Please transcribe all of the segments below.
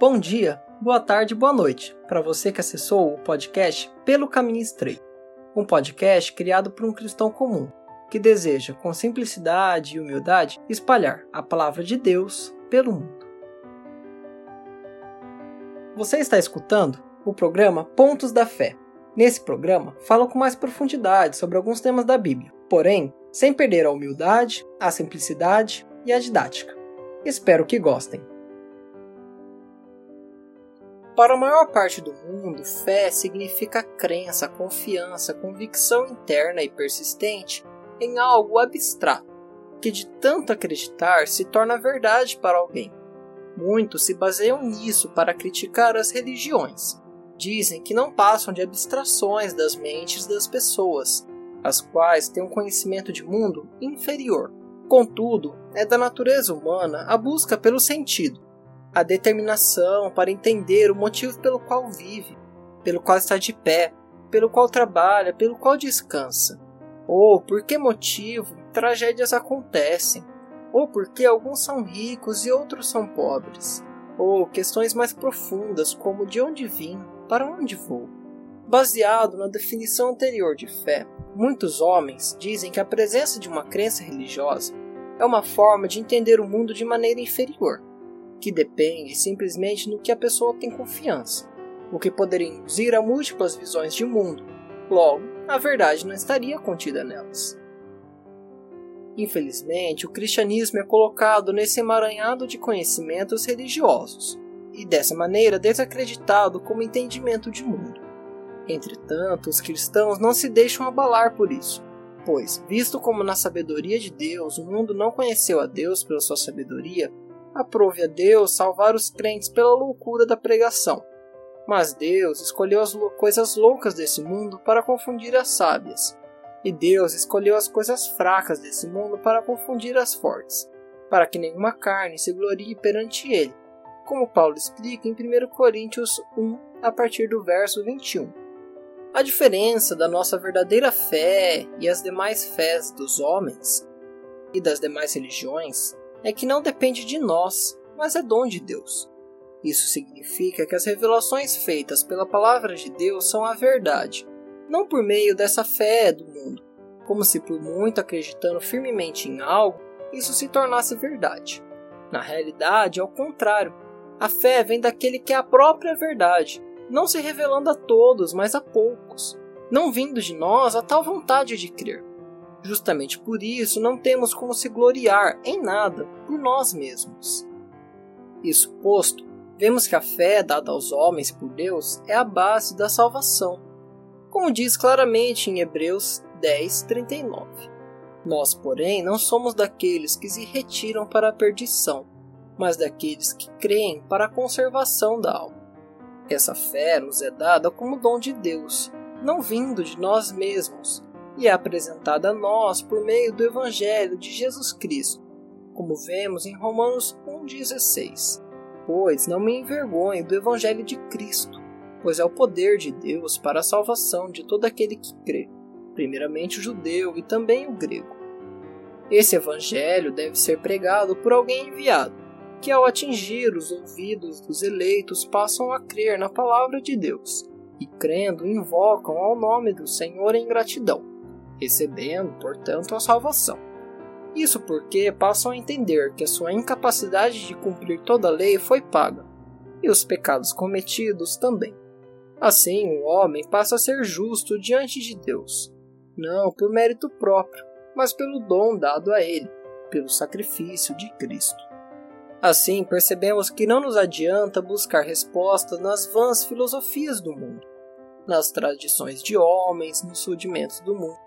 Bom dia, boa tarde, boa noite para você que acessou o podcast Pelo Caminho Estreito, um podcast criado por um cristão comum que deseja, com simplicidade e humildade, espalhar a palavra de Deus pelo mundo. Você está escutando o programa Pontos da Fé. Nesse programa, falo com mais profundidade sobre alguns temas da Bíblia, porém, sem perder a humildade, a simplicidade e a didática. Espero que gostem. Para a maior parte do mundo, fé significa crença, confiança, convicção interna e persistente em algo abstrato, que de tanto acreditar se torna verdade para alguém. Muitos se baseiam nisso para criticar as religiões. Dizem que não passam de abstrações das mentes das pessoas, as quais têm um conhecimento de mundo inferior. Contudo, é da natureza humana a busca pelo sentido, a determinação para entender o motivo pelo qual vive, pelo qual está de pé, pelo qual trabalha, pelo qual descansa, ou por que motivo tragédias acontecem, ou por que alguns são ricos e outros são pobres, ou questões mais profundas como de onde vim, para onde vou. Baseado na definição anterior de fé, muitos homens dizem que a presença de uma crença religiosa é uma forma de entender o mundo de maneira inferior que depende simplesmente no que a pessoa tem confiança, o que poderia induzir a múltiplas visões de mundo. Logo, a verdade não estaria contida nelas. Infelizmente, o cristianismo é colocado nesse emaranhado de conhecimentos religiosos, e dessa maneira desacreditado como entendimento de mundo. Entretanto, os cristãos não se deixam abalar por isso, pois, visto como na sabedoria de Deus o mundo não conheceu a Deus pela sua sabedoria, aprove a Deus salvar os crentes pela loucura da pregação. Mas Deus escolheu as coisas loucas desse mundo para confundir as sábias. E Deus escolheu as coisas fracas desse mundo para confundir as fortes, para que nenhuma carne se glorie perante ele, como Paulo explica em 1 Coríntios 1, a partir do verso 21. A diferença da nossa verdadeira fé e as demais fés dos homens e das demais religiões é que não depende de nós, mas é dom de Deus. Isso significa que as revelações feitas pela palavra de Deus são a verdade, não por meio dessa fé do mundo, como se por muito acreditando firmemente em algo, isso se tornasse verdade. Na realidade, ao contrário, a fé vem daquele que é a própria verdade, não se revelando a todos, mas a poucos, não vindo de nós a tal vontade de crer. Justamente por isso, não temos como se gloriar em nada por nós mesmos. Isso posto, vemos que a fé dada aos homens por Deus é a base da salvação, como diz claramente em Hebreus 10:39. Nós, porém, não somos daqueles que se retiram para a perdição, mas daqueles que creem para a conservação da alma. Essa fé nos é dada como dom de Deus, não vindo de nós mesmos, e é apresentada a nós por meio do Evangelho de Jesus Cristo, como vemos em Romanos 1,16. Pois não me envergonho do Evangelho de Cristo, pois é o poder de Deus para a salvação de todo aquele que crê, primeiramente o judeu e também o grego. Esse Evangelho deve ser pregado por alguém enviado, que ao atingir os ouvidos dos eleitos passam a crer na palavra de Deus, e crendo invocam ao nome do Senhor em gratidão recebendo, portanto, a salvação. Isso porque passam a entender que a sua incapacidade de cumprir toda a lei foi paga, e os pecados cometidos também. Assim, o homem passa a ser justo diante de Deus, não por mérito próprio, mas pelo dom dado a ele, pelo sacrifício de Cristo. Assim, percebemos que não nos adianta buscar respostas nas vãs filosofias do mundo, nas tradições de homens, nos rudimentos do mundo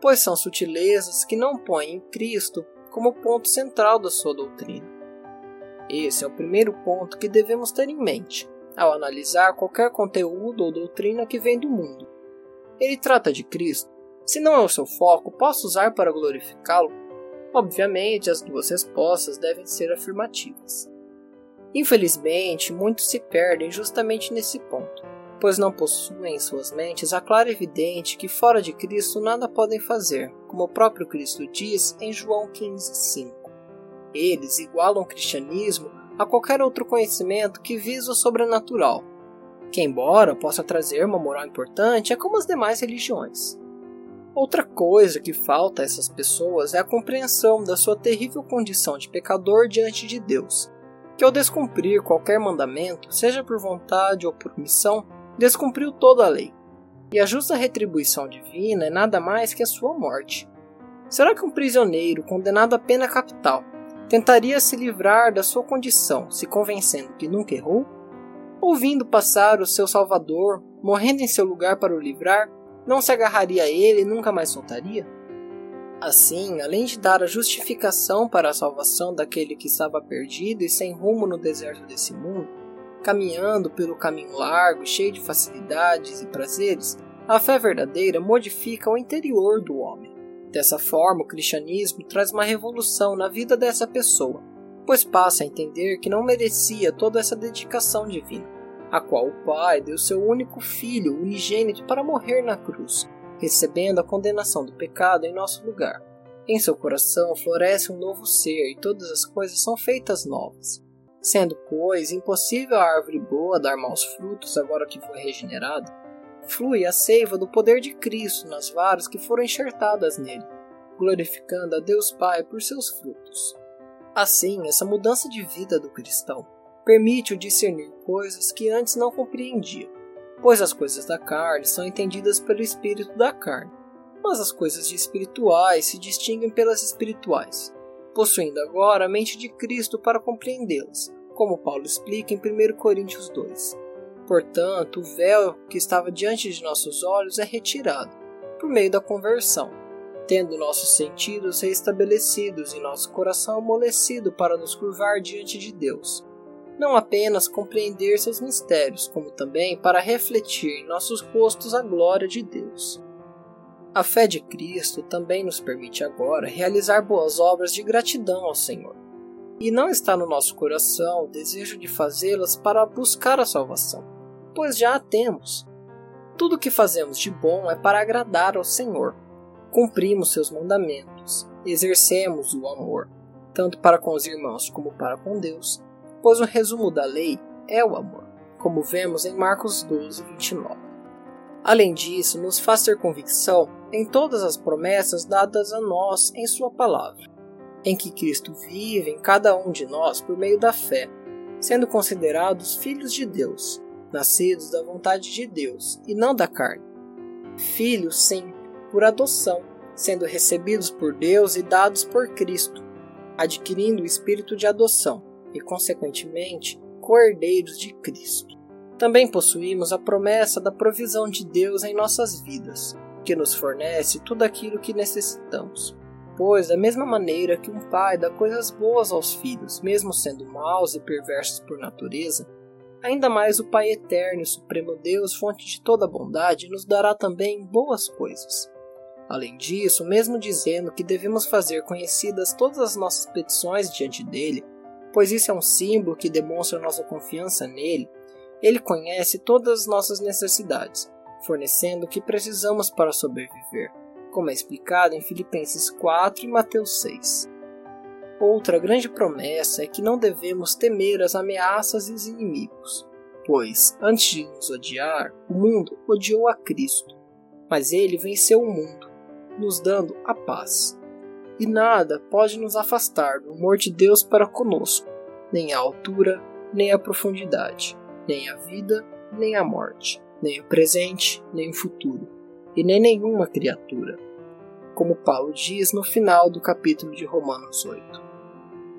pois são sutilezas que não põem Cristo como ponto central da sua doutrina. Esse é o primeiro ponto que devemos ter em mente ao analisar qualquer conteúdo ou doutrina que vem do mundo. Ele trata de Cristo. Se não é o seu foco, posso usar para glorificá-lo? Obviamente, as duas respostas devem ser afirmativas. Infelizmente, muitos se perdem justamente nesse ponto pois não possuem em suas mentes a clara evidente que fora de Cristo nada podem fazer, como o próprio Cristo diz em João 15,5. Eles igualam o cristianismo a qualquer outro conhecimento que visa o sobrenatural, que, embora possa trazer uma moral importante, é como as demais religiões. Outra coisa que falta a essas pessoas é a compreensão da sua terrível condição de pecador diante de Deus, que ao descumprir qualquer mandamento, seja por vontade ou por omissão, descumpriu toda a lei. E a justa retribuição divina é nada mais que a sua morte. Será que um prisioneiro condenado a pena capital tentaria se livrar da sua condição se convencendo que nunca errou? Ouvindo passar o seu Salvador, morrendo em seu lugar para o livrar, não se agarraria a ele e nunca mais soltaria? Assim, além de dar a justificação para a salvação daquele que estava perdido e sem rumo no deserto desse mundo, caminhando pelo caminho largo, cheio de facilidades e prazeres, a fé verdadeira modifica o interior do homem. Dessa forma, o cristianismo traz uma revolução na vida dessa pessoa, pois passa a entender que não merecia toda essa dedicação divina, a qual o Pai deu seu único filho, unigênito, para morrer na cruz, recebendo a condenação do pecado em nosso lugar. Em seu coração floresce um novo ser e todas as coisas são feitas novas. Sendo, pois, impossível a árvore boa dar maus frutos agora que foi regenerada, flui a seiva do poder de Cristo nas varas que foram enxertadas nele, glorificando a Deus Pai por seus frutos. Assim, essa mudança de vida do cristão permite-o discernir coisas que antes não compreendia, pois as coisas da carne são entendidas pelo espírito da carne, mas as coisas espirituais se distinguem pelas espirituais, possuindo agora a mente de Cristo para compreendê-las, como Paulo explica em 1 Coríntios 2. Portanto, o véu que estava diante de nossos olhos é retirado, por meio da conversão, tendo nossos sentidos restabelecidos e nosso coração amolecido para nos curvar diante de Deus. Não apenas compreender seus mistérios, como também para refletir em nossos rostos a glória de Deus. A fé de Cristo também nos permite agora realizar boas obras de gratidão ao Senhor. E não está no nosso coração o desejo de fazê-las para buscar a salvação, pois já a temos. Tudo o que fazemos de bom é para agradar ao Senhor, cumprimos seus mandamentos, exercemos o amor, tanto para com os irmãos como para com Deus, pois o resumo da lei é o amor, como vemos em Marcos 12, 29. Além disso, nos faz ter convicção em todas as promessas dadas a nós em Sua palavra, em que Cristo vive em cada um de nós por meio da fé, sendo considerados filhos de Deus, nascidos da vontade de Deus e não da carne. Filhos, sim, por adoção, sendo recebidos por Deus e dados por Cristo, adquirindo o espírito de adoção e, consequentemente, cordeiros de Cristo. Também possuímos a promessa da provisão de Deus em nossas vidas, que nos fornece tudo aquilo que necessitamos. Pois, da mesma maneira que um pai dá coisas boas aos filhos, mesmo sendo maus e perversos por natureza, ainda mais o Pai Eterno e Supremo Deus, fonte de toda bondade, nos dará também boas coisas. Além disso, mesmo dizendo que devemos fazer conhecidas todas as nossas petições diante dele, pois isso é um símbolo que demonstra nossa confiança nele, ele conhece todas as nossas necessidades, fornecendo o que precisamos para sobreviver, como é explicado em Filipenses 4 e Mateus 6. Outra grande promessa é que não devemos temer as ameaças e os inimigos, pois, antes de nos odiar, o mundo odiou a Cristo, mas ele venceu o mundo nos dando a paz. E nada pode nos afastar do amor de Deus para conosco, nem a altura, nem a profundidade, nem a vida, nem a morte, nem o presente, nem o futuro, e nem nenhuma criatura, como Paulo diz no final do capítulo de Romanos 8.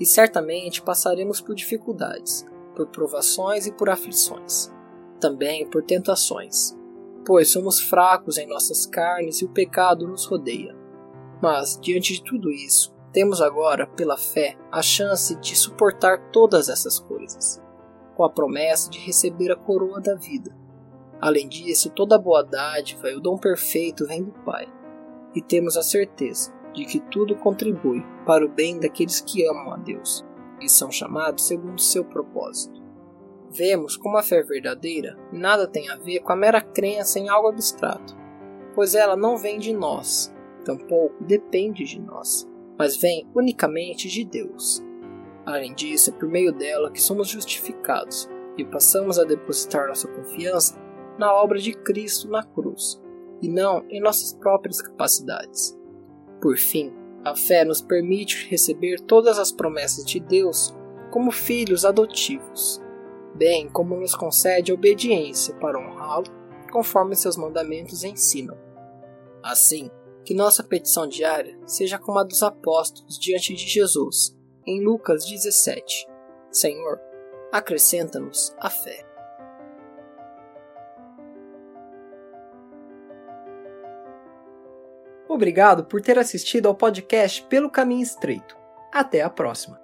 E certamente passaremos por dificuldades, por provações e por aflições, também por tentações, pois somos fracos em nossas carnes e o pecado nos rodeia. Mas, diante de tudo isso, temos agora, pela fé, a chance de suportar todas essas coisas, com a promessa de receber a coroa da vida. Além disso, toda boa dádiva e o dom perfeito vem do Pai, e temos a certeza de que tudo contribui para o bem daqueles que amam a Deus e são chamados segundo seu propósito vemos como a fé verdadeira nada tem a ver com a mera crença em algo abstrato, pois ela não vem de nós, tampouco depende de nós, mas vem unicamente de Deus. Além disso, é por meio dela que somos justificados e passamos a depositar nossa confiança na obra de Cristo na cruz, e não em nossas próprias capacidades. Por fim, a fé nos permite receber todas as promessas de Deus como filhos adotivos, bem como nos concede obediência para honrá-lo conforme seus mandamentos ensinam. Assim, que nossa petição diária seja como a dos apóstolos diante de Jesus, em Lucas 17: Senhor, acrescenta-nos a fé. Obrigado por ter assistido ao podcast Pelo Caminho Estreito. Até a próxima!